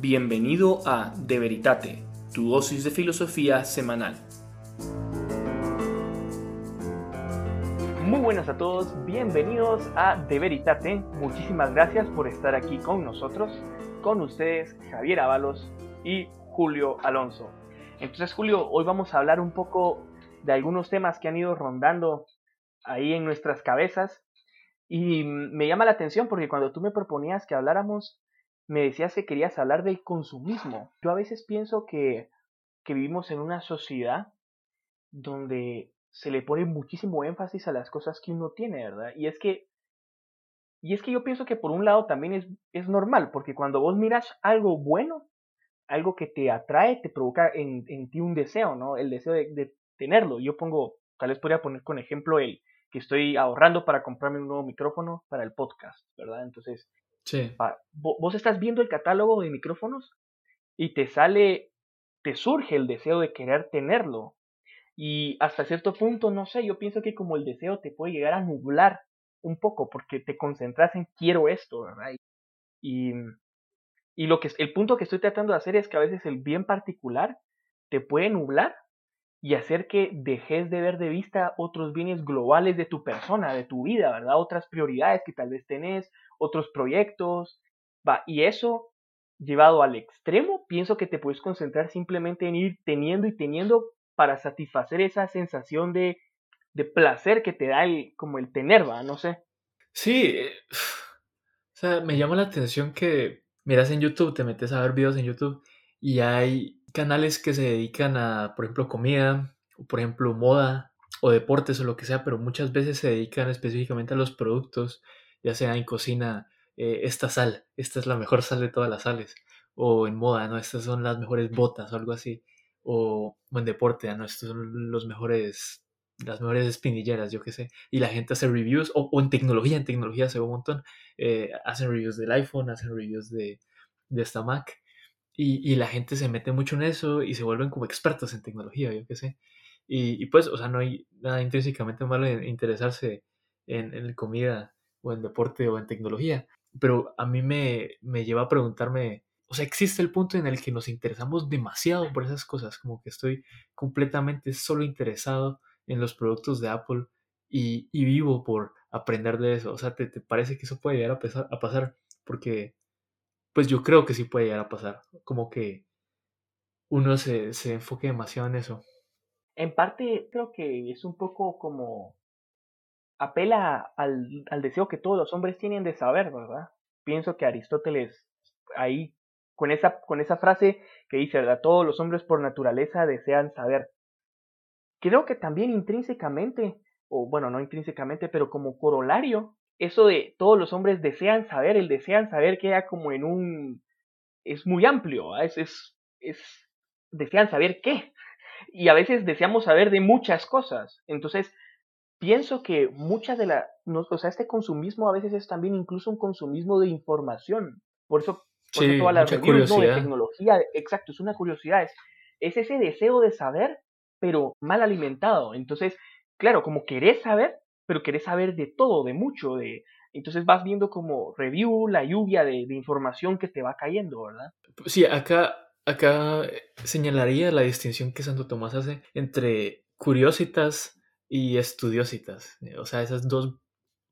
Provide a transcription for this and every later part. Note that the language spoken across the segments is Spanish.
Bienvenido a De Veritate, tu dosis de filosofía semanal. Muy buenas a todos, bienvenidos a De Veritate. Muchísimas gracias por estar aquí con nosotros, con ustedes Javier Ábalos y Julio Alonso. Entonces Julio, hoy vamos a hablar un poco de algunos temas que han ido rondando ahí en nuestras cabezas y me llama la atención porque cuando tú me proponías que habláramos, me decías que querías hablar del consumismo. Yo a veces pienso que, que vivimos en una sociedad donde se le pone muchísimo énfasis a las cosas que uno tiene, ¿verdad? Y es que, y es que yo pienso que por un lado también es, es normal, porque cuando vos miras algo bueno, algo que te atrae, te provoca en, en ti un deseo, ¿no? El deseo de, de, tenerlo. Yo pongo, tal vez podría poner con ejemplo el, que estoy ahorrando para comprarme un nuevo micrófono para el podcast, ¿verdad? Entonces, sí. vos estás viendo el catálogo de micrófonos y te sale, te surge el deseo de querer tenerlo. Y hasta cierto punto, no sé, yo pienso que como el deseo te puede llegar a nublar un poco porque te concentras en quiero esto, ¿verdad? Y, y lo que el punto que estoy tratando de hacer es que a veces el bien particular te puede nublar y hacer que dejes de ver de vista otros bienes globales de tu persona, de tu vida, ¿verdad? Otras prioridades que tal vez tenés, otros proyectos, va, y eso llevado al extremo, pienso que te puedes concentrar simplemente en ir teniendo y teniendo para satisfacer esa sensación de, de placer que te da el, como el tener, va, no sé. Sí, eh, o sea, me llama la atención que miras en YouTube, te metes a ver videos en YouTube y hay canales que se dedican a, por ejemplo, comida, o por ejemplo, moda o deportes o lo que sea, pero muchas veces se dedican específicamente a los productos, ya sea en cocina, eh, esta sal, esta es la mejor sal de todas las sales, o en moda, ¿no? Estas son las mejores botas o algo así, o, en deporte, ¿no? Estos son los mejores, las mejores espinilleras, yo qué sé, y la gente hace reviews, o, en tecnología, en tecnología se ve un montón, eh, hacen reviews del iPhone, hacen reviews de, de esta Mac, y, la gente se mete mucho en eso y se vuelven como expertos en tecnología, yo qué sé. Y, pues, o sea, no hay nada intrínsecamente malo en interesarse en, en, comida o en deporte o en tecnología. Pero a mí me, me lleva a preguntarme, o sea, existe el punto en el que nos interesamos demasiado por esas cosas, como que estoy completamente solo interesado en los productos de Apple y, vivo por aprender de eso. O sea, ¿te, te parece que eso puede llegar a, a pasar? Porque pues yo creo que sí puede llegar a pasar. Como que uno se, se enfoque demasiado en eso. En parte creo que es un poco como apela al, al, deseo que todos los hombres tienen de saber, ¿verdad? Pienso que Aristóteles ahí, con esa, con esa frase que dice, ¿verdad? Todos los hombres por naturaleza desean saber. Creo que también intrínsecamente, o bueno, no intrínsecamente, pero como corolario, eso de todos los hombres desean saber, el desean saber queda como en un... es muy amplio, es, es, es, desean saber qué. Y a veces deseamos saber de muchas cosas. Entonces, pienso que muchas de la... o sea, este consumismo a veces es también incluso un consumismo de información. Por eso, por sí, todas las reviews ¿no? de tecnología, exacto, es una curiosidad. Es, es ese deseo de saber, pero mal alimentado. Entonces, claro, como querés saber, pero querés saber de todo, de mucho, de... Entonces vas viendo como review, la lluvia de, información que te va cayendo, ¿verdad? Sí, acá, acá señalaría la distinción que Santo Tomás hace entre curiositas y estudiositas. O sea, esas dos,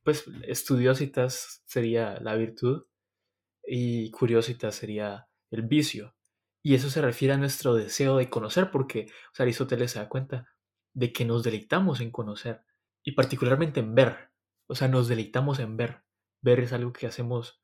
pues estudiositas sería la virtud y curiositas sería el vicio. Y eso se refiere a nuestro deseo de conocer, porque Aristóteles se da cuenta de que nos deleitamos en conocer y particularmente en ver. O sea, nos deleitamos en ver. Ver es algo que hacemos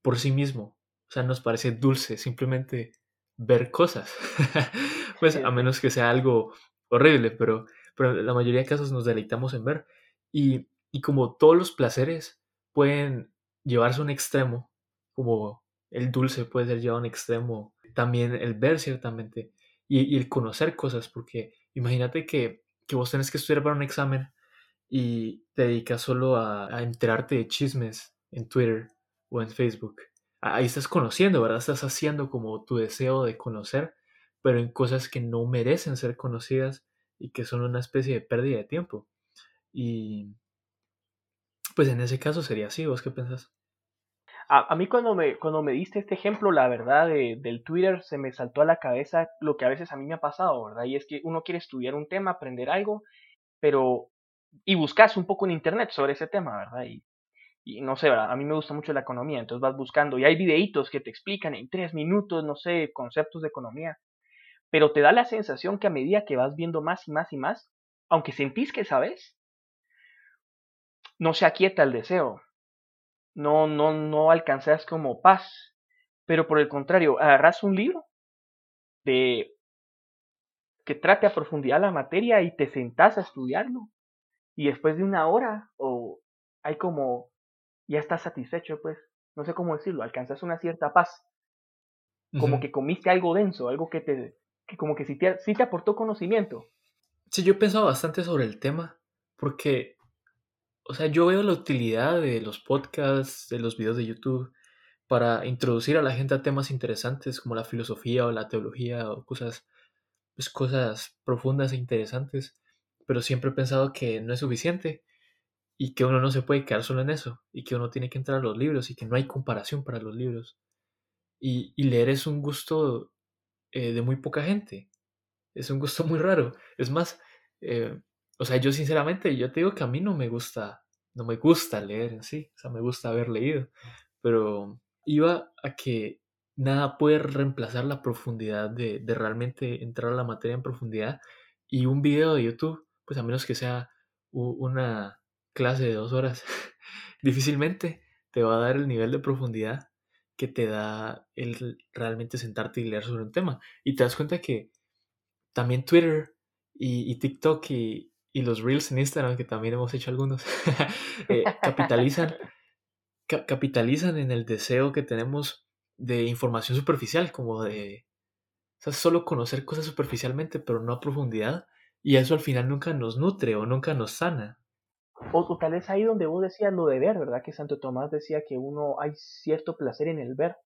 por sí mismo. O sea, nos parece dulce simplemente ver cosas. pues a menos que sea algo horrible, pero, pero en la mayoría de casos nos deleitamos en ver. Y, y como todos los placeres pueden llevarse a un extremo, como el dulce puede ser llevado a un extremo, también el ver ciertamente y, y el conocer cosas, porque imagínate que, que vos tenés que estudiar para un examen y te dedicas solo a, enterarte de chismes en Twitter o en Facebook. Ahí estás conociendo, ¿verdad? Estás haciendo como tu deseo de conocer, pero en cosas que no merecen ser conocidas y que son una especie de pérdida de tiempo. Y pues en ese caso sería así, ¿vos qué pensás? A, mí cuando me, cuando me diste este ejemplo, la verdad, del Twitter, se me saltó a la cabeza lo que a veces a mí me ha pasado, ¿verdad? Y es que uno quiere estudiar un tema, aprender algo, pero... Y buscas un poco en internet sobre ese tema, ¿verdad? Y, no sé, ¿verdad? a mí me gusta mucho la economía, entonces vas buscando y hay videitos que te explican en tres minutos, no sé, conceptos de economía, pero te da la sensación que a medida que vas viendo más y más y más, aunque sentís que sabes, no se aquieta el deseo, no, no, no alcanzas como paz, pero por el contrario, agarras un libro de que trate a profundidad la materia y te sentás a estudiarlo y después de una hora o hay como ya estás satisfecho pues no sé cómo decirlo alcanzas una cierta paz. Como que comiste algo denso algo que te que como que sí te, sí te aportó conocimiento. Sí yo he pensado bastante sobre el tema porque o sea, yo veo la utilidad de los podcasts, de los videos de YouTube, para introducir a la gente a temas interesantes como la filosofía o la teología o cosas, pues, cosas profundas e interesantes. Pero siempre he pensado que no es suficiente y que uno no se puede quedar solo en eso y que uno tiene que entrar a los libros y que no hay comparación para los libros. Y, leer es un gusto eh, de muy poca gente. Es un gusto muy raro. Es más, eh, o sea, yo sinceramente, yo te digo que a mí no me gusta, no me gusta leer en sí, o sea, me gusta haber leído, pero iba a que nada puede reemplazar la profundidad de, de realmente entrar a la materia en profundidad y un video de YouTube, pues a menos que sea una clase de dos horas, difícilmente te va a dar el nivel de profundidad que te da el realmente sentarte y leer sobre un tema. Y te das cuenta que también Twitter y, y TikTok y, y los reels en Instagram, que también hemos hecho algunos, eh, capitalizan, capitalizan en el deseo que tenemos de información superficial, como de o sea, solo conocer cosas superficialmente, pero no a profundidad, y eso al final nunca nos nutre o nunca nos sana. O, tal vez ahí donde vos decías lo de ver, ¿verdad? Que Santo Tomás decía que uno hay cierto placer en el ver,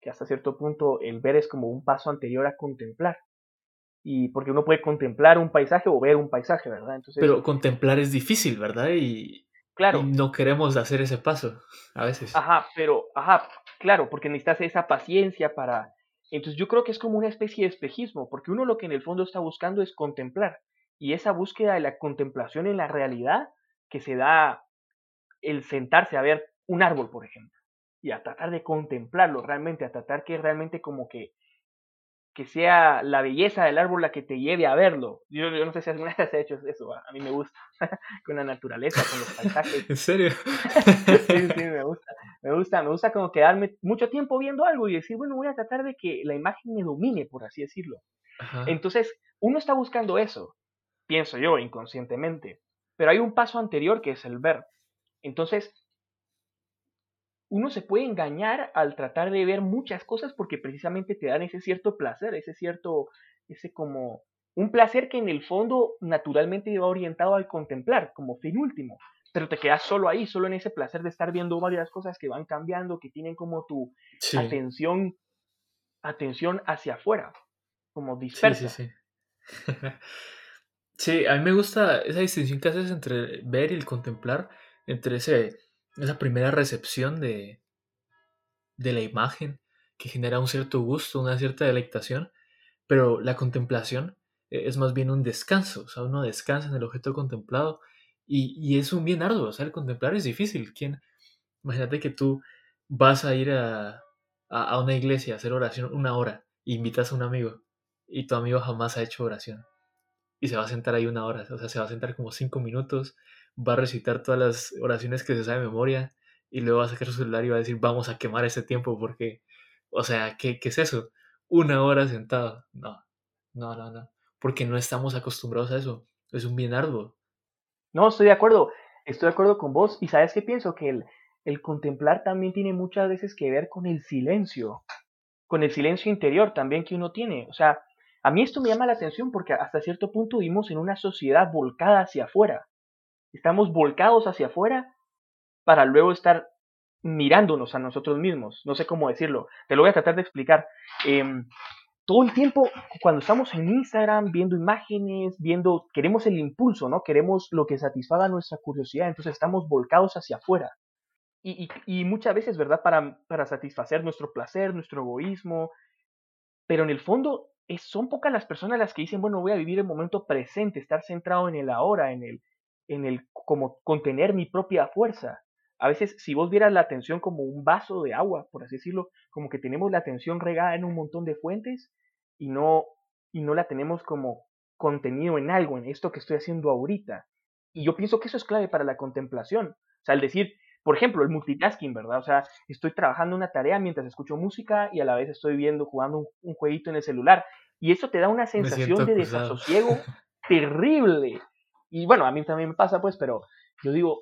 que hasta cierto punto el ver es como un paso anterior a contemplar y porque uno puede contemplar un paisaje o ver un paisaje, ¿verdad? Entonces, Pero contemplar es difícil, ¿verdad? Y, claro. no queremos hacer ese paso a veces. Ajá, pero, ajá, claro, porque necesitas esa paciencia para... Entonces yo creo que es como una especie de espejismo, porque uno lo que en el fondo está buscando es contemplar. Y esa búsqueda de la contemplación en la realidad que se da el sentarse a ver un árbol, por ejemplo, y a tratar de contemplarlo realmente, a tratar que realmente como que que sea la belleza del árbol la que te lleve a verlo. Yo, no sé si alguna vez has hecho eso, a mí me gusta, con la naturaleza, con los paisajes. ¿En serio? sí, sí, me gusta. Me gusta, me gusta como quedarme mucho tiempo viendo algo y decir, bueno, voy a tratar de que la imagen me domine, por así decirlo. Entonces, uno está buscando eso, pienso yo, inconscientemente. Pero hay un paso anterior que es el ver. Entonces, uno se puede engañar al tratar de ver muchas cosas porque precisamente te dan ese cierto placer, ese cierto, ese como, un placer que en el fondo naturalmente va orientado al contemplar como fin último, pero te quedas solo ahí, solo en ese placer de estar viendo varias cosas que van cambiando, que tienen como tu atención, atención hacia afuera, como dispersa. Sí, sí, sí. sí, a mí me gusta esa distinción que haces entre ver y el contemplar, entre ese esa primera recepción de, de la imagen que genera un cierto gusto, una cierta deleitación, pero la contemplación e, es más bien un descanso, o sea, uno descansa en el objeto contemplado y, es un bien arduo, o sea, el contemplar es difícil. ¿Quién? Imagínate que tú vas a ir a, a, una iglesia a hacer oración una hora e invitas a un amigo y tu amigo jamás ha hecho oración y se va a sentar ahí una hora, o sea, se va a sentar como cinco minutos va a recitar todas las oraciones que se sabe de memoria y luego va a sacar su celular y va a decir, vamos a quemar ese tiempo porque, o sea, ¿qué, qué es eso? Una hora sentado. No, no, no, no. Porque no estamos acostumbrados a eso. Es un bien arduo. No, estoy de acuerdo. Estoy de acuerdo con vos. Y sabes qué pienso? Que el, el contemplar también tiene muchas veces que ver con el silencio. Con el silencio interior también que uno tiene. O sea, a mí esto me llama la atención porque hasta cierto punto vivimos en una sociedad volcada hacia afuera. Estamos volcados hacia afuera para luego estar mirándonos a nosotros mismos. No sé cómo decirlo. Te lo voy a tratar de explicar. Em, todo el tiempo, cuando estamos en Instagram viendo imágenes, viendo, queremos el impulso, ¿no? Queremos lo que satisfaga nuestra curiosidad, entonces estamos volcados hacia afuera. y, muchas veces, ¿verdad? Para, para satisfacer nuestro placer, nuestro egoísmo, pero en el fondo son pocas las personas las que dicen, bueno, voy a vivir el momento presente, estar centrado en el ahora, en el, en el, como contener mi propia fuerza. A veces, si vos vieras la atención como un vaso de agua, por así decirlo, como que tenemos la atención regada en un montón de fuentes y no, y no la tenemos como contenido en algo, en esto que estoy haciendo ahorita. Y yo pienso que eso es clave para la contemplación. O sea, el decir, por ejemplo, el multitasking, ¿verdad? O sea, estoy trabajando una tarea mientras escucho música y a la vez estoy viendo, jugando un, jueguito en el celular. Y eso te da una sensación de desasosiego terrible. Y bueno, a mí también me pasa, pues, pero yo digo,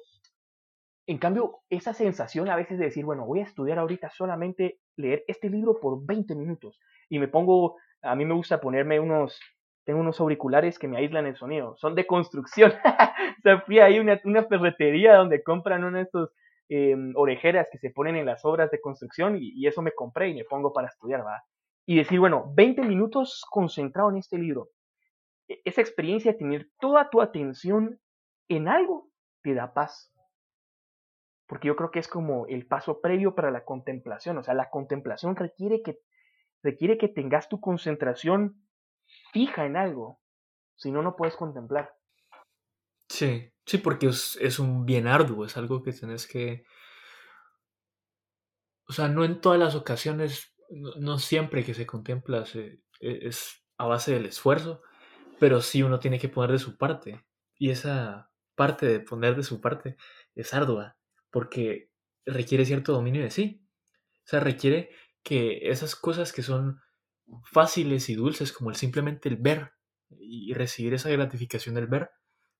en cambio, esa sensación a veces de decir, bueno, voy a estudiar ahorita solamente leer este libro por 20 minutos y me pongo, a mí me gusta ponerme unos, tengo unos auriculares que me aíslan el sonido, son de construcción. o sea, fui a una, una ferretería donde compran uno de estos em, orejeras que se ponen en las obras de construcción y, y, eso me compré y me pongo para estudiar, ¿va? Y decir, bueno, 20 minutos concentrado en este libro. Esa experiencia de tener toda tu atención en algo te da paz porque yo creo que es como el paso previo para la contemplación, o sea, la contemplación requiere que, requiere que tengas tu concentración fija en algo, si no, no puedes contemplar. Sí, sí, porque es, un bien arduo, es algo que tienes que... O sea, no en todas las ocasiones, no, siempre que se contempla e, es a base del esfuerzo, pero sí uno tiene que poner de su parte. Y esa parte de poner de su parte es ardua porque requiere cierto dominio de sí. O sea, requiere que esas cosas que son fáciles y dulces, como el simplemente el ver y recibir esa gratificación del ver,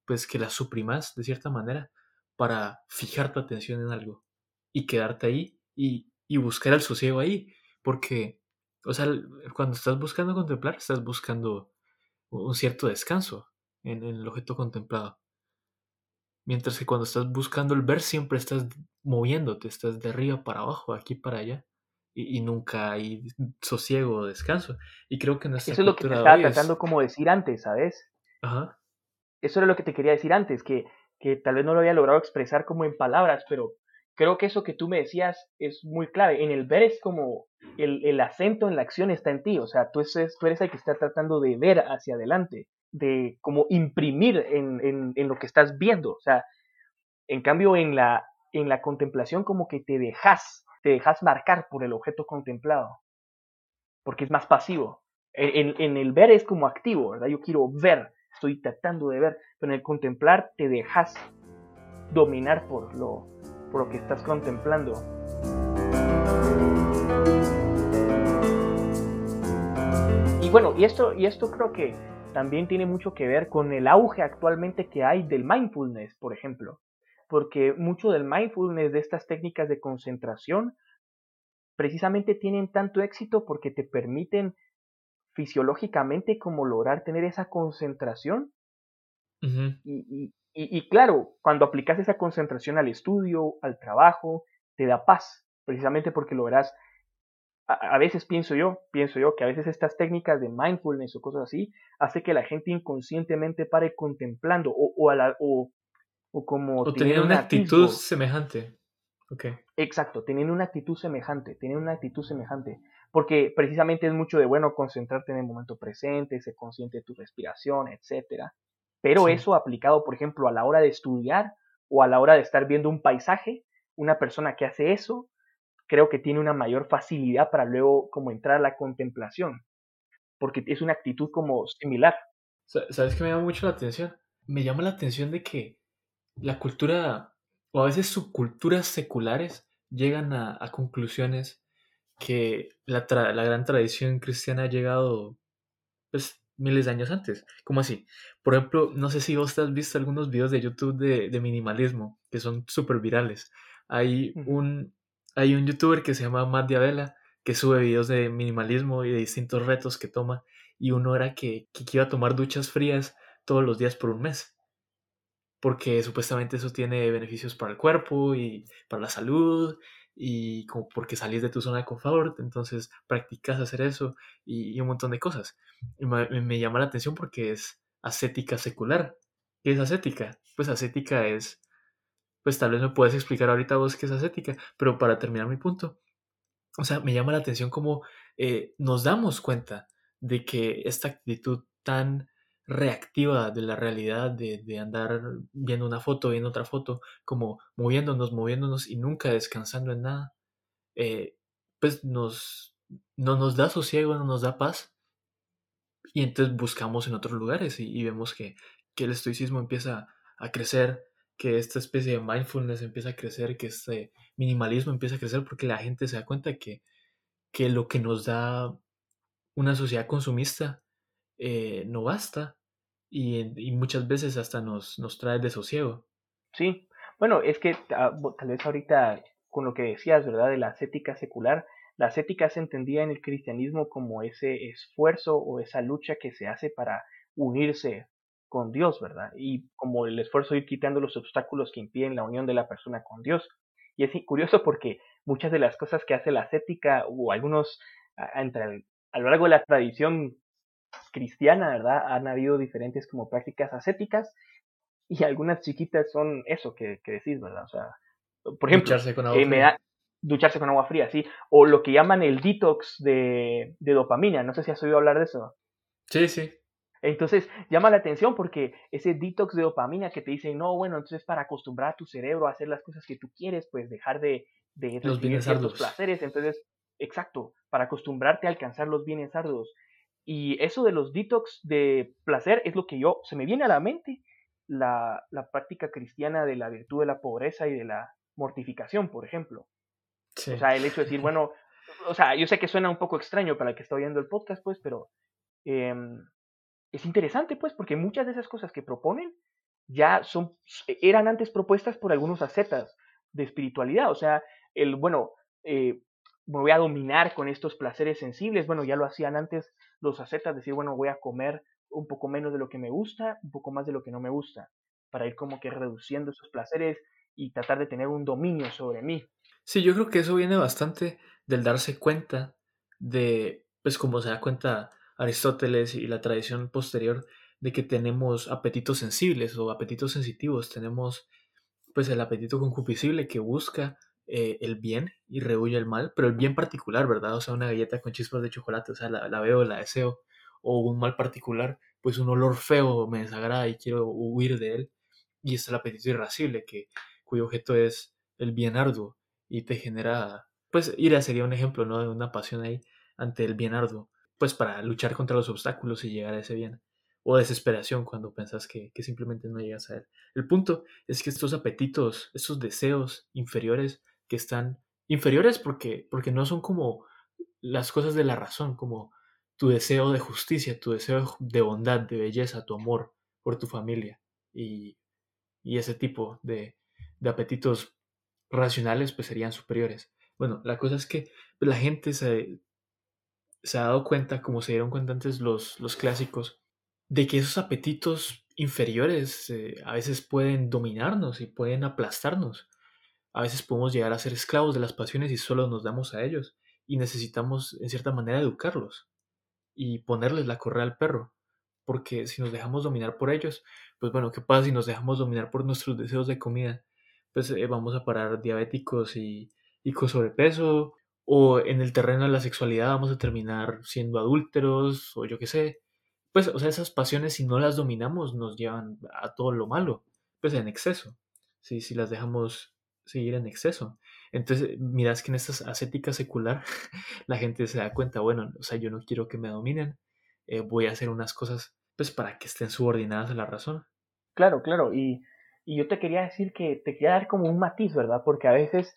pues que las suprimas de cierta manera para fijar tu atención en algo y quedarte ahí y, buscar el sosiego ahí. Porque, o sea, cuando estás buscando contemplar, estás buscando un cierto descanso en el objeto contemplado. Mientras que cuando estás buscando el ver, siempre estás moviéndote, estás de arriba para abajo, aquí para allá. Y, nunca hay sosiego o descanso. Y creo que Eso es lo que te estaba tratando como decir antes, ¿sabes? Ajá. Eso era lo que te quería decir antes, que, que tal vez no lo había logrado expresar como en palabras, pero creo que eso que tú me decías es muy clave. En el ver es como el, el acento en la acción está en ti, o sea, tú, es, tú eres el que está tratando de ver hacia adelante de como imprimir en, en, lo que estás viendo. O sea, en cambio en la, en la contemplación como que te dejas, te dejas marcar por el objeto contemplado, porque es más pasivo. En, en, el ver es como activo, ¿verdad? Yo quiero ver, estoy tratando de ver, pero en el contemplar te dejas dominar por lo, por lo que estás contemplando. Y bueno, y esto, y esto creo que también tiene mucho que ver con el auge actualmente que hay del mindfulness, por ejemplo, porque mucho del mindfulness, de estas técnicas de concentración, precisamente tienen tanto éxito porque te permiten fisiológicamente como lograr tener esa concentración. Y, claro, cuando aplicas esa concentración al estudio, al trabajo, te da paz, precisamente porque logras a, veces pienso yo, pienso yo que a veces estas técnicas de mindfulness o cosas así hace que la gente inconscientemente pare contemplando o, o, a la, o, o como... O teniendo una actitud semejante. Okay. Exacto, teniendo una actitud semejante, teniendo una actitud semejante. Porque precisamente es mucho de bueno concentrarte en el momento presente, ser consciente de tu respiración, etc. Pero eso aplicado, por ejemplo, a la hora de estudiar o a la hora de estar viendo un paisaje, una persona que hace eso creo que tiene una mayor facilidad para luego como entrar a la contemplación, porque es una actitud como similar. ¿Sabes qué me llama mucho la atención? Me llama la atención de que la cultura, o a veces subculturas seculares, llegan a, conclusiones que la, la, gran tradición cristiana ha llegado pues, miles de años antes. ¿Cómo así? Por ejemplo, no sé si vos has visto algunos videos de YouTube de, de minimalismo que son súper virales. Hay un, hay un youtuber que se llama Matt Diabela que sube videos de minimalismo y de distintos retos que toma. Y uno era que, que iba a tomar duchas frías todos los días por un mes. Porque supuestamente eso tiene beneficios para el cuerpo y para la salud y como porque salís de tu zona de confort, entonces practicas hacer eso y, un montón de cosas. Y me, me, llama la atención porque es ascética secular. ¿Qué es ascética? Pues ascética es pues tal vez me puedes explicar ahorita vos qué es ascética, pero para terminar mi punto, o sea, me llama la atención cómo eh, nos damos cuenta de que esta actitud tan reactiva de la realidad, de, andar viendo una foto, viendo otra foto, como moviéndonos, moviéndonos y nunca descansando en nada, eh, pues nos, no nos da sosiego, no nos da paz. Y entonces buscamos en otros lugares y, vemos que, que, el estoicismo empieza a crecer, que esta especie de mindfulness empieza a crecer, que este minimalismo empieza a crecer porque la gente se da cuenta que, que lo que nos da una sociedad consumista eh, no basta y, muchas veces hasta nos, nos trae desosiego. Sí, bueno, es que ah, tal vez ahorita con lo que decías, ¿verdad? De la ascética secular, la ascética se entendía en el cristianismo como ese esfuerzo o esa lucha que se hace para unirse con Dios, ¿verdad? Y como el esfuerzo de ir quitando los obstáculos que impiden la unión de la persona con Dios. Y es curioso porque muchas de las cosas que hace la ascética o algunos entre a lo largo de la tradición cristiana, ¿verdad? Han habido diferentes como prácticas ascéticas y algunas chiquitas son eso que, decís, ¿verdad? O sea, por ejemplo, ducharse con agua, eh, fría. ducharse con agua fría, sí, o lo que llaman el detox de, de dopamina, no sé si has oído hablar de eso. Sí, sí. Entonces llama la atención porque ese detox de dopamina que te dicen, no, bueno, entonces para acostumbrar a tu cerebro a hacer las cosas que tú quieres, pues dejar de, de los bienes ciertos placeres, entonces, exacto, para acostumbrarte a alcanzar los bienes arduos. Y eso de los detox de placer es lo que yo, se me viene a la mente, la, la práctica cristiana de la virtud de la pobreza y de la mortificación, por ejemplo. O sea, el hecho de decir, bueno, o sea, yo sé que suena un poco extraño para el que está oyendo el podcast, pues, pero em, es interesante, pues, porque muchas de esas cosas que proponen ya son, eran antes propuestas por algunos ascetas de espiritualidad. O sea, el, bueno, eh, voy a dominar con estos placeres sensibles. Bueno, ya lo hacían antes los ascetas, decir, bueno, voy a comer un poco menos de lo que me gusta, un poco más de lo que no me gusta, para ir como que reduciendo esos placeres y tratar de tener un dominio sobre mí. Sí, yo creo que eso viene bastante del darse cuenta de, pues como se da cuenta Aristóteles y la tradición posterior, de que tenemos apetitos sensibles o apetitos sensitivos, tenemos pues el apetito concupiscible que busca eh, el bien y rehuye el mal, pero el bien particular, ¿verdad? O sea, una galleta con chispas de chocolate, o sea, la, la veo, la deseo, o un mal particular, pues un olor feo me desagrada y quiero huir de él, y es el apetito irascible, que, cuyo objeto es el bien arduo y te genera, pues ira sería un ejemplo, ¿no? De una pasión ahí ante el bien arduo, pues para luchar contra los obstáculos y llegar a ese bien o desesperación cuando pensás que, que, simplemente no llegas a él. El punto es que estos apetitos, estos deseos inferiores que están inferiores porque, porque no son como las cosas de la razón, como tu deseo de justicia, tu deseo de bondad, de belleza, tu amor por tu familia y, y ese tipo de, de, apetitos racionales pues serían superiores. Bueno, la cosa es que la gente se, se ha dado cuenta, como se dieron cuenta antes los, los clásicos, de que esos apetitos inferiores eh, a veces pueden dominarnos y pueden aplastarnos. A veces podemos llegar a ser esclavos de las pasiones y solo nos damos a ellos y necesitamos en cierta manera educarlos y ponerles la correa al perro. Porque si nos dejamos dominar por ellos, pues bueno, ¿qué pasa si nos dejamos dominar por nuestros deseos de comida? Pues eh, vamos a parar diabéticos y, y con sobrepeso, o en el terreno de la sexualidad vamos a terminar siendo adúlteros, o yo qué sé. Pues, o sea, esas pasiones, si no las dominamos, nos llevan a todo lo malo, pues en exceso. Si, si las dejamos seguir en exceso. Entonces, miras que en esta ascética secular la gente se da cuenta, bueno, o sea, yo no quiero que me dominen, eh, voy a hacer unas cosas pues para que estén subordinadas a la razón. Claro, claro, y, y yo te quería decir que te quería dar como un matiz, ¿verdad? Porque a veces,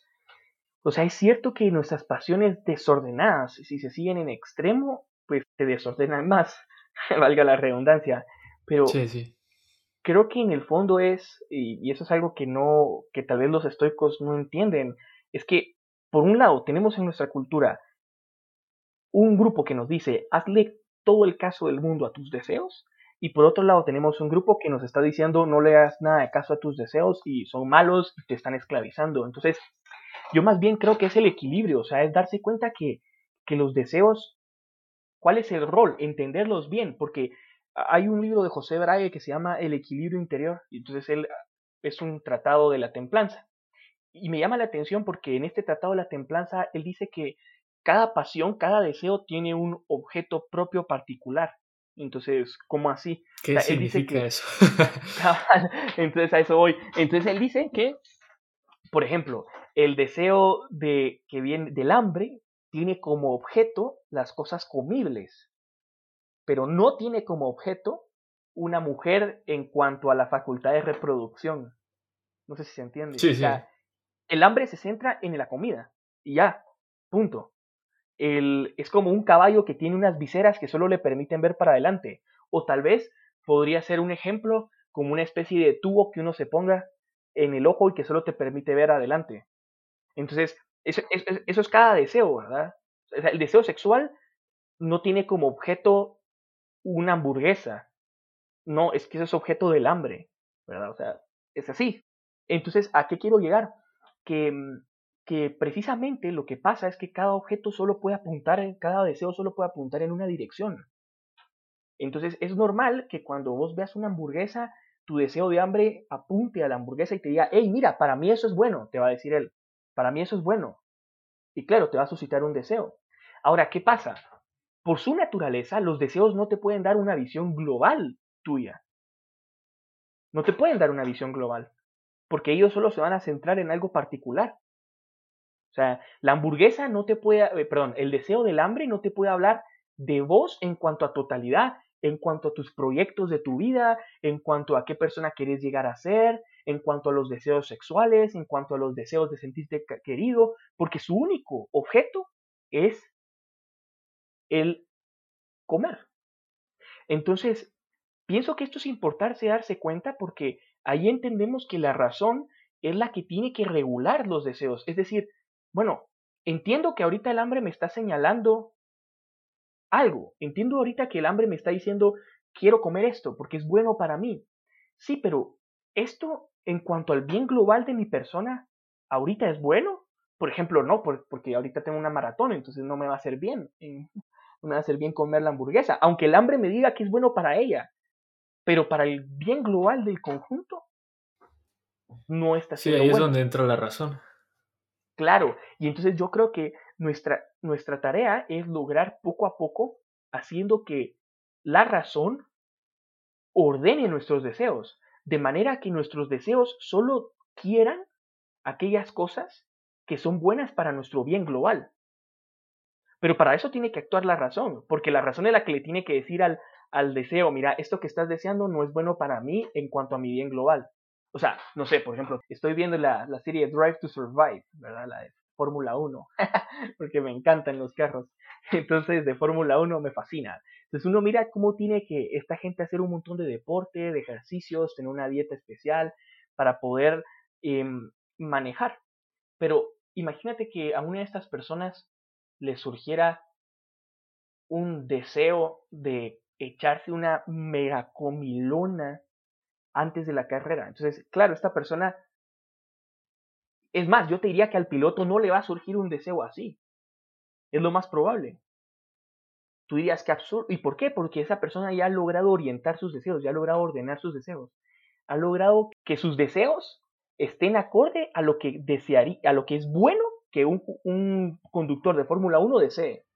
o sea, es cierto que nuestras pasiones desordenadas, si se siguen en extremo, pues te desordenan más, valga la redundancia, pero sí, sí creo que en el fondo es, y, eso es algo que no, que tal vez los estoicos no entienden, es que por un lado tenemos en nuestra cultura un grupo que nos dice, hazle todo el caso del mundo a tus deseos, y por otro lado tenemos un grupo que nos está diciendo, no le hagas nada de caso a tus deseos y son malos y te están esclavizando. Entonces, yo más bien creo que es el equilibrio, o sea, es darse cuenta que, que los deseos, cuál es el rol, entenderlos bien, porque hay un libro de José Brahe que se llama El equilibrio interior, y entonces él, es un tratado de la templanza. Y me llama la atención porque en este tratado de la templanza él dice que cada pasión, cada deseo tiene un objeto propio particular. Entonces, ¿cómo así? ¿Qué significa eso? Entonces, a eso voy. Entonces, él dice que, por ejemplo, el deseo de, que viene del hambre tiene como objeto las cosas comibles, pero no tiene como objeto una mujer en cuanto a la facultad de reproducción. No sé si se entiende. Sí, sí. El hambre se centra en la comida y ya, punto es como un caballo que tiene unas viseras que solo le permiten ver para adelante. O tal vez podría ser un ejemplo como una especie de tubo que uno se ponga en el ojo y que solo te permite ver adelante. Entonces, eso, es cada deseo, ¿verdad? el deseo sexual no tiene como objeto una hamburguesa. No, es que eso es objeto del hambre, ¿verdad? O sea, es así. Entonces, ¿a qué quiero llegar? Que mm, que precisamente lo que pasa es que cada objeto solo puede apuntar, cada deseo solo puede apuntar en una dirección. Entonces es normal que cuando vos veas una hamburguesa, tu deseo de hambre apunte a la hamburguesa y te diga, hey, mira, para mí eso es bueno, te va a decir él, para mí eso es bueno. Y claro, te va a suscitar un deseo. Ahora, ¿qué pasa? Por su naturaleza, los deseos no te pueden dar una visión global tuya. No te pueden dar una visión global, porque ellos solo se van a centrar en algo particular. O sea, la hamburguesa no te puede, eh, perdón, el deseo del hambre no te puede hablar de vos en cuanto a totalidad, en cuanto a tus proyectos de tu vida, en cuanto a qué persona quieres llegar a ser, en cuanto a los deseos sexuales, en cuanto a los deseos de sentirte querido, porque su único objeto es el comer. Entonces, pienso que esto es importante darse cuenta porque ahí entendemos que la razón es la que tiene que regular los deseos. Es decir, bueno, entiendo que ahorita el hambre me está señalando algo. Entiendo ahorita que el hambre me está diciendo, quiero comer esto porque es bueno para mí. Sí, pero esto en cuanto al bien global de mi persona, ahorita es bueno. Por ejemplo, no, porque ahorita tengo una maratón, entonces no me va a hacer bien. No me va a hacer bien comer la hamburguesa, aunque el hambre me diga que es bueno para ella. Pero para el bien global del conjunto, no está siendo Sí, ahí es donde entra la razón. Claro, y entonces yo creo que nuestra, nuestra tarea es lograr poco a poco haciendo que la razón ordene nuestros deseos, de manera que nuestros deseos solo quieran aquellas cosas que son buenas para nuestro bien global. Pero para eso tiene que actuar la razón, porque la razón es la que le tiene que decir al, al deseo, mira, esto que estás deseando no es bueno para mí en cuanto a mi bien global. O sea, no sé, por ejemplo, estoy viendo la, la serie Drive to Survive, ¿verdad? La de Fórmula 1, porque me encantan los carros. Entonces, de Fórmula 1 me fascina. Entonces, uno mira cómo tiene que esta gente hacer un montón de deporte, de ejercicios, tener una dieta especial para poder em, manejar. Pero imagínate que a una de estas personas le surgiera un deseo de echarse una megacomilona antes de la carrera. Entonces, claro, esta persona, es más, yo te diría que al piloto no le va a surgir un deseo así. Es lo más probable. Tú dirías que absurdo. ¿Y por qué? Porque esa persona ya ha logrado orientar sus deseos, ya ha logrado ordenar sus deseos. Ha logrado que sus deseos estén acorde a lo que desearía, a lo que es bueno que un, un conductor de Fórmula 1 desee.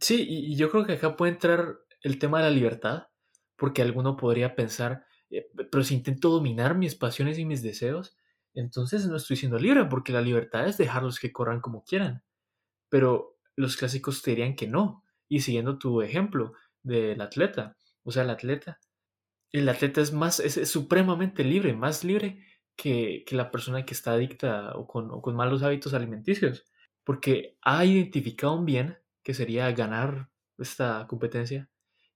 Sí, y yo creo que acá puede entrar el tema de la libertad, porque alguno podría pensar, eh, pero si intento dominar mis pasiones y mis deseos, entonces no estoy siendo libre, porque la libertad es dejarlos que corran como quieran. Pero los clásicos dirían que no. Y siguiendo tu ejemplo del atleta, o sea, el atleta, el atleta es más, es, supremamente libre, más libre que, la persona que está adicta o con, o malos hábitos alimenticios, porque ha identificado un bien que sería ganar esta competencia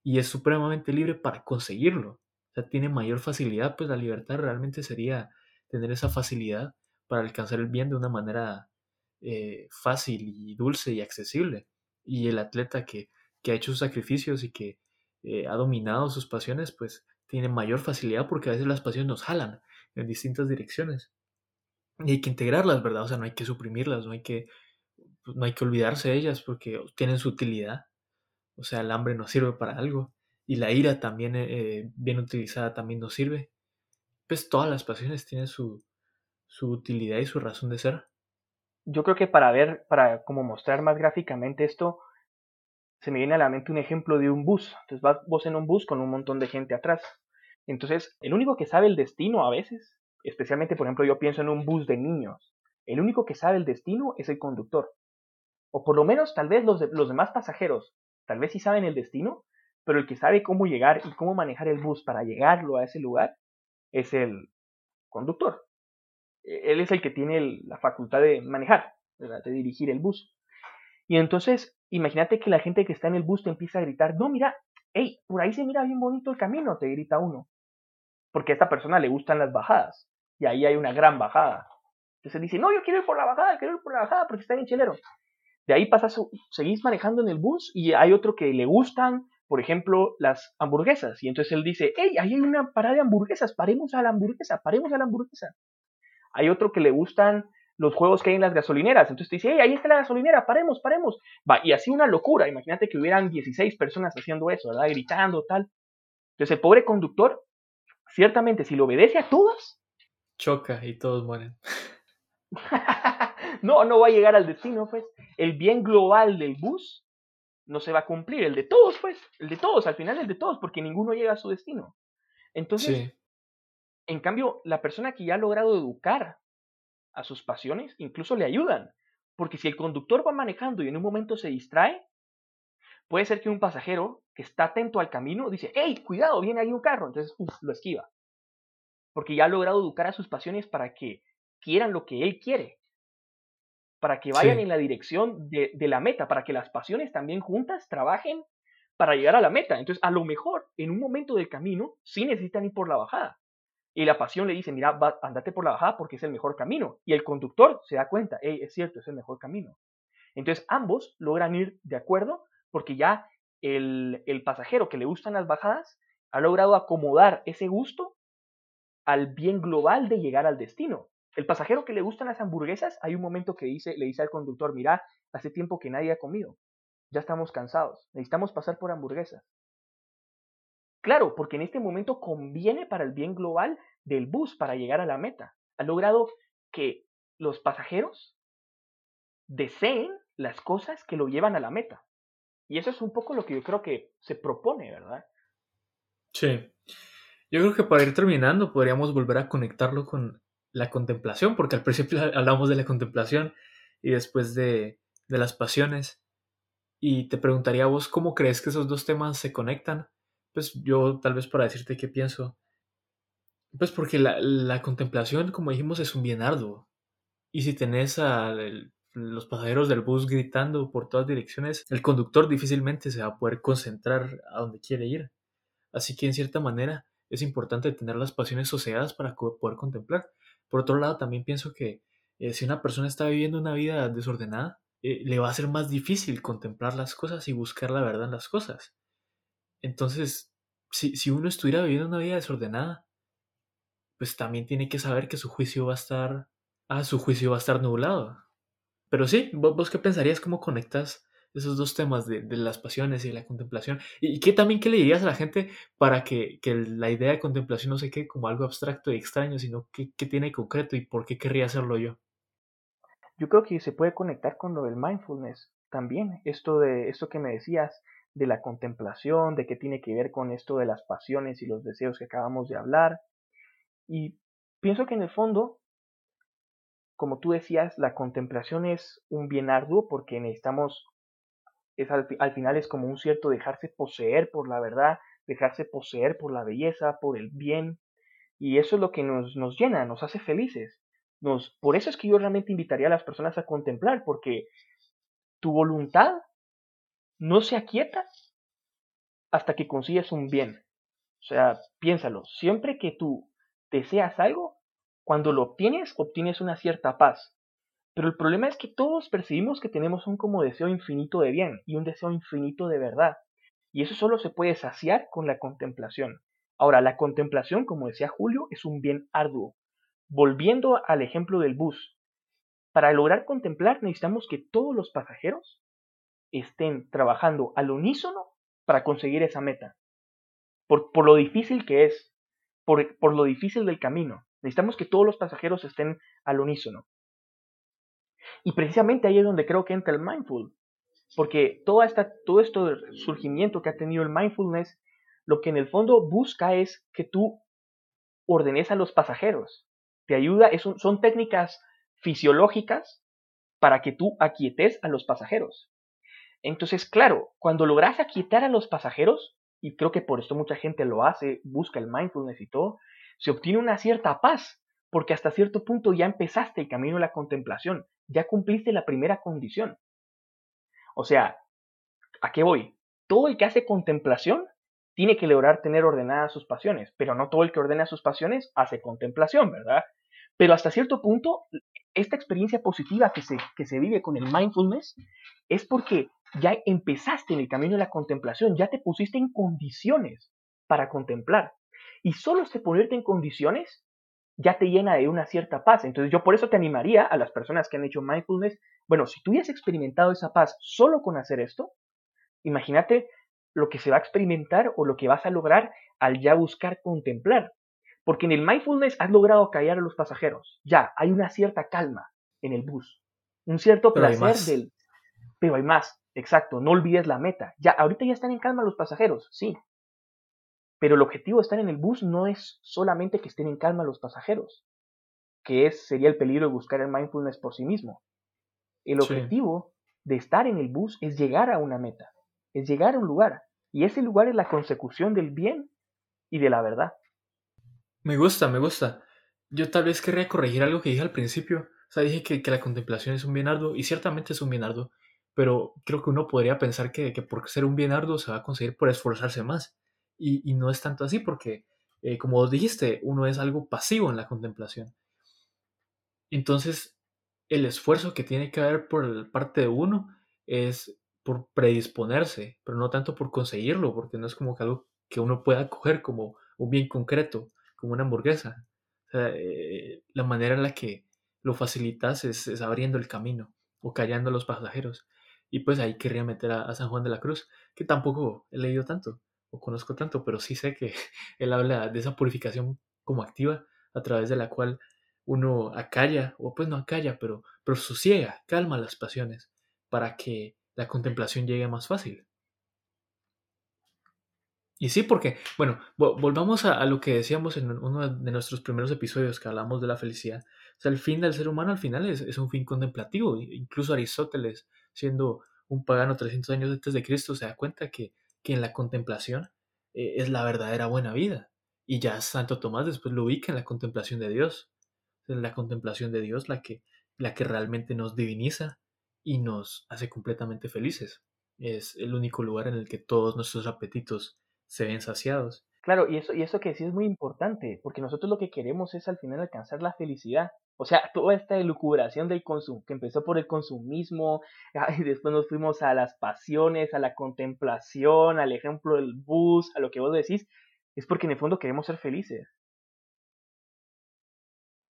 y es supremamente libre para conseguirlo tiene mayor facilidad, pues la libertad realmente sería tener esa facilidad para alcanzar el bien de una manera eh, fácil y dulce y accesible. Y el atleta que, ha hecho sus sacrificios y que eh, ha dominado sus pasiones, pues tiene mayor facilidad porque a veces las pasiones nos jalan en distintas direcciones. Y hay que integrarlas, ¿verdad? O sea, no hay que suprimirlas, no hay que, pues, no hay que olvidarse de ellas porque tienen su utilidad. O sea, el hambre nos sirve para algo y la ira también, eh, bien utilizada, también nos sirve. pues todas las pasiones tienen su, su utilidad y su razón de ser. Yo creo que para ver, para como mostrar más gráficamente esto, se me viene a la mente un ejemplo de un bus. Entonces vas vos en un bus con un montón de gente atrás. Entonces, el único que sabe el destino a veces, especialmente por ejemplo yo pienso en un bus de niños, el único que sabe el destino es el conductor. O por lo menos tal vez los, los demás pasajeros, tal vez sí saben el destino, pero el que sabe cómo llegar y cómo manejar el bus para llegarlo a ese lugar es el conductor. E, él es el que tiene la facultad de manejar, de dirigir el bus. Y entonces, imagínate que la gente que está en el bus te empieza a gritar, no, mira, hey, por ahí se mira bien bonito el camino, te grita uno. Porque a esta persona le gustan las bajadas. Y ahí hay una gran bajada. Entonces dice, no, yo quiero ir por la bajada, quiero ir por la bajada porque está bien chelero. De ahí pasas, seguís manejando en el bus y hay otro que le gustan, por ejemplo, las hamburguesas. Y entonces él dice, hey, ahí hay una parada de hamburguesas, paremos a la hamburguesa, paremos a la hamburguesa. Hay otro que le gustan los juegos que hay en las gasolineras. Entonces te dice, hey, ahí está la gasolinera, paremos, paremos. Va, y así una locura. Imagínate que hubieran 16 personas haciendo eso, ¿verdad? Gritando, tal. Entonces el pobre conductor, ciertamente, si lo obedece a todas, choca y todos mueren. no, no va a llegar al destino, pues. El bien global del bus no se va a cumplir. El de todos, pues. El de todos, al final el de todos, porque ninguno llega a su destino. Entonces, en cambio, la persona que ya ha logrado educar a sus pasiones, incluso le ayudan. Porque si el conductor va manejando y en un momento se distrae, puede ser que un pasajero que está atento al camino dice, hey, cuidado, viene ahí un carro. Entonces, lo esquiva. Porque ya ha logrado educar a sus pasiones para que quieran lo que él quiere. Para que vayan en la dirección de, de la meta, para que las pasiones también juntas trabajen para llegar a la meta. Entonces, a lo mejor, en un momento del camino, sí necesitan ir por la bajada. Y la pasión le dice, mira, andate por la bajada porque es el mejor camino. Y el conductor se da cuenta, hey, es cierto, es el mejor camino. Entonces ambos logran ir de acuerdo porque ya el, el pasajero que le gustan las bajadas ha logrado acomodar ese gusto al bien global de llegar al destino. El pasajero que le gustan las hamburguesas, hay un momento que dice, le dice al conductor, mira, hace tiempo que nadie ha comido, ya estamos cansados, necesitamos pasar por hamburguesas. Claro, porque en este momento conviene para el bien global del bus para llegar a la meta. Ha logrado que los pasajeros deseen las cosas que lo llevan a la meta. Y eso es un poco lo que yo creo que se propone, ¿verdad? Sí. Yo creo que para ir terminando podríamos volver a conectarlo con la contemplación, porque al principio hablamos de la contemplación y después de, de las pasiones. Y te preguntaría a vos, ¿cómo crees que esos dos temas se conectan? Pues yo tal vez para decirte qué pienso. Pues porque la, contemplación, como dijimos, es un bien arduo. Y si tenés a los pasajeros del bus gritando por todas direcciones, el conductor difícilmente se va a poder concentrar a donde quiere ir. Así que en cierta manera es importante tener las pasiones sosegadas para poder contemplar. Por otro lado, también pienso que eh, si una persona está viviendo una vida desordenada, eh, le va a ser más difícil contemplar las cosas y buscar la verdad en las cosas. Entonces, si, si uno estuviera viviendo una vida desordenada, pues también tiene que saber que su juicio va a estar, ah, su juicio va a estar nublado. Pero sí, vos, qué pensarías, cómo conectas esos dos temas de, las pasiones y la contemplación. ¿Y qué también qué le dirías a la gente para que, la idea de contemplación no se quede como algo abstracto y extraño, sino que, tiene concreto y por qué querría hacerlo yo? Yo creo que se puede conectar con lo del mindfulness también. Esto de esto que me decías de la contemplación, de qué tiene que ver con esto de las pasiones y los deseos que acabamos de hablar. Y pienso que en el fondo, como tú decías, la contemplación es un bien arduo porque necesitamos, es al, final es como un cierto dejarse poseer por la verdad, dejarse poseer por la belleza, por el bien. Y eso es lo que nos, nos llena, nos hace felices. Nos, por eso es que yo realmente invitaría a las personas a contemplar, porque tu voluntad no se aquieta hasta que consigues un bien. O sea, piénsalo, siempre que tú deseas algo, cuando lo obtienes, obtienes una cierta paz. Pero el problema es que todos percibimos que tenemos un como deseo infinito de bien y un deseo infinito de verdad. Y eso solo se puede saciar con la contemplación. Ahora, la contemplación, como decía Julio, es un bien arduo. Volviendo al ejemplo del bus, para lograr contemplar necesitamos que todos los pasajeros estén trabajando al unísono para conseguir esa meta. Por, por lo difícil que es por, por lo difícil del camino. Necesitamos que todos los pasajeros estén al unísono. Y precisamente ahí es donde creo que entra el mindful. Porque toda esta, todo este surgimiento que ha tenido el mindfulness, lo que en el fondo busca es que tú ordenes a los pasajeros. Te ayuda, son técnicas fisiológicas para que tú aquietes a los pasajeros. Entonces, claro, cuando logras aquietar a los pasajeros, y creo que por esto mucha gente lo hace, busca el mindfulness y todo, se obtiene una cierta paz, porque hasta cierto punto ya empezaste el camino de la contemplación, ya cumpliste la primera condición. O sea, ¿a qué voy? Todo el que hace contemplación tiene que lograr tener ordenadas sus pasiones, pero no todo el que ordena sus pasiones hace contemplación, ¿verdad? Pero hasta cierto punto, esta experiencia positiva que se, que se vive con el mindfulness es porque ya empezaste en el camino de la contemplación, ya te pusiste en condiciones para contemplar. Y solo este ponerte en condiciones ya te llena de una cierta paz. Entonces yo por eso te animaría a las personas que han hecho mindfulness, bueno, si tú has experimentado esa paz solo con hacer esto, imagínate lo que se va a experimentar o lo que vas a lograr al ya buscar contemplar. Porque en el mindfulness has logrado callar a los pasajeros. Ya, hay una cierta calma en el bus. Un cierto placer del... Pero hay más, exacto, no olvides la meta. Ya, ahorita ya están en calma los pasajeros, sí, pero el objetivo de estar en el bus no es solamente que estén en calma los pasajeros, que es, sería el peligro de buscar el mindfulness por sí mismo. El objetivo de estar en el bus es llegar a una meta, es llegar a un lugar, y ese lugar es la consecución del bien y de la verdad. Me gusta, me gusta. Yo tal vez querría corregir algo que dije al principio. O sea, dije que, la contemplación es un bien arduo, y ciertamente es un bien arduo, pero creo que uno podría pensar que, que por ser un bien arduo se va a conseguir por esforzarse más. Y, no es tanto así porque, eh, como dijiste, uno es algo pasivo en la contemplación. Entonces, el esfuerzo que tiene que haber por parte de uno es por predisponerse, pero no tanto por conseguirlo, porque no es como que algo que uno pueda coger como un bien concreto, como una hamburguesa. Eh, la manera en la que lo facilitas es, abriendo el camino o callando a los pasajeros. Y pues ahí querría meter a, San Juan de la Cruz, que tampoco he leído tanto o conozco tanto, pero sí sé que él habla de esa purificación como activa a través de la cual uno acalla, o pues no acalla, pero, pero sosiega, calma las pasiones para que la contemplación llegue más fácil. Y sí, porque, bueno, volvamos a, lo que decíamos en uno de nuestros primeros episodios que hablamos de la felicidad. O sea, el fin del ser humano al final es, es un fin contemplativo. Incluso Aristóteles, siendo un pagano 300 años antes de Cristo, se da cuenta que que en la contemplación eh, es la verdadera buena vida. Y ya Santo Tomás después lo ubica en la contemplación de Dios. Es la contemplación de Dios la que, la que realmente nos diviniza y nos hace completamente felices. Es el único lugar en el que todos nuestros apetitos se ven saciados. Claro, y eso, y eso que sí es muy importante, porque nosotros lo que queremos es al final alcanzar la felicidad. O sea, toda esta elucubración del consumo, que empezó por el consumismo, y después nos fuimos a las pasiones, a la contemplación, al ejemplo del bus, a lo que vos decís, es porque en el fondo queremos ser felices.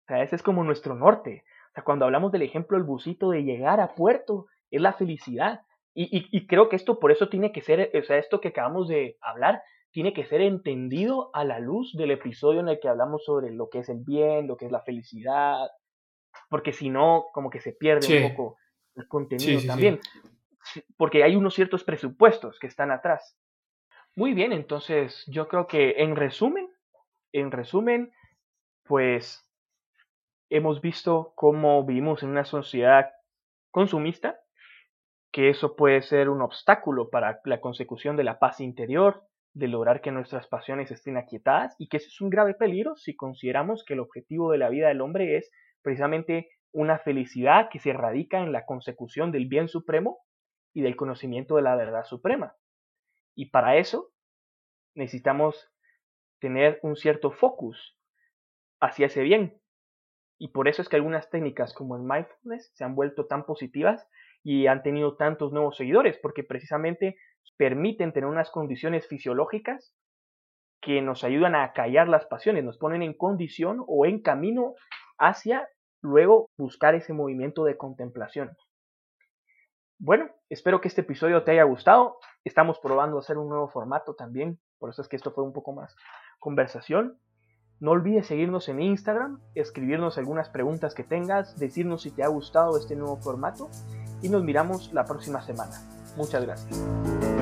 O sea, ese es como nuestro norte. O sea, cuando hablamos del ejemplo del busito de llegar a puerto, es la felicidad. Y, y, y creo que esto por eso tiene que ser, o sea, esto que acabamos de hablar, tiene que ser entendido a la luz del episodio en el que hablamos sobre lo que es el bien, lo que es la felicidad, porque si no, como que se pierde un poco el contenido también, porque hay unos ciertos presupuestos que están atrás. Muy bien, entonces yo creo que en resumen, en resumen, pues hemos visto cómo vivimos en una sociedad consumista, que eso puede ser un obstáculo para la consecución de la paz interior, de lograr que nuestras pasiones estén aquietadas y que ese es un grave peligro si consideramos que el objetivo de la vida del hombre es precisamente una felicidad que se radica en la consecución del bien supremo y del conocimiento de la verdad suprema. Y para eso necesitamos tener un cierto focus hacia ese bien. Y por eso es que algunas técnicas como el mindfulness se han vuelto tan positivas y han tenido tantos nuevos seguidores, porque precisamente permiten tener unas condiciones fisiológicas que nos ayudan a callar las pasiones, nos ponen en condición o en camino hacia luego buscar ese movimiento de contemplación. Bueno, espero que este episodio te haya gustado. Estamos probando hacer un nuevo formato también, por eso es que esto fue un poco más conversación. No olvides seguirnos en Instagram, escribirnos algunas preguntas que tengas, decirnos si te ha gustado este nuevo formato y nos miramos la próxima semana. Muchas gracias.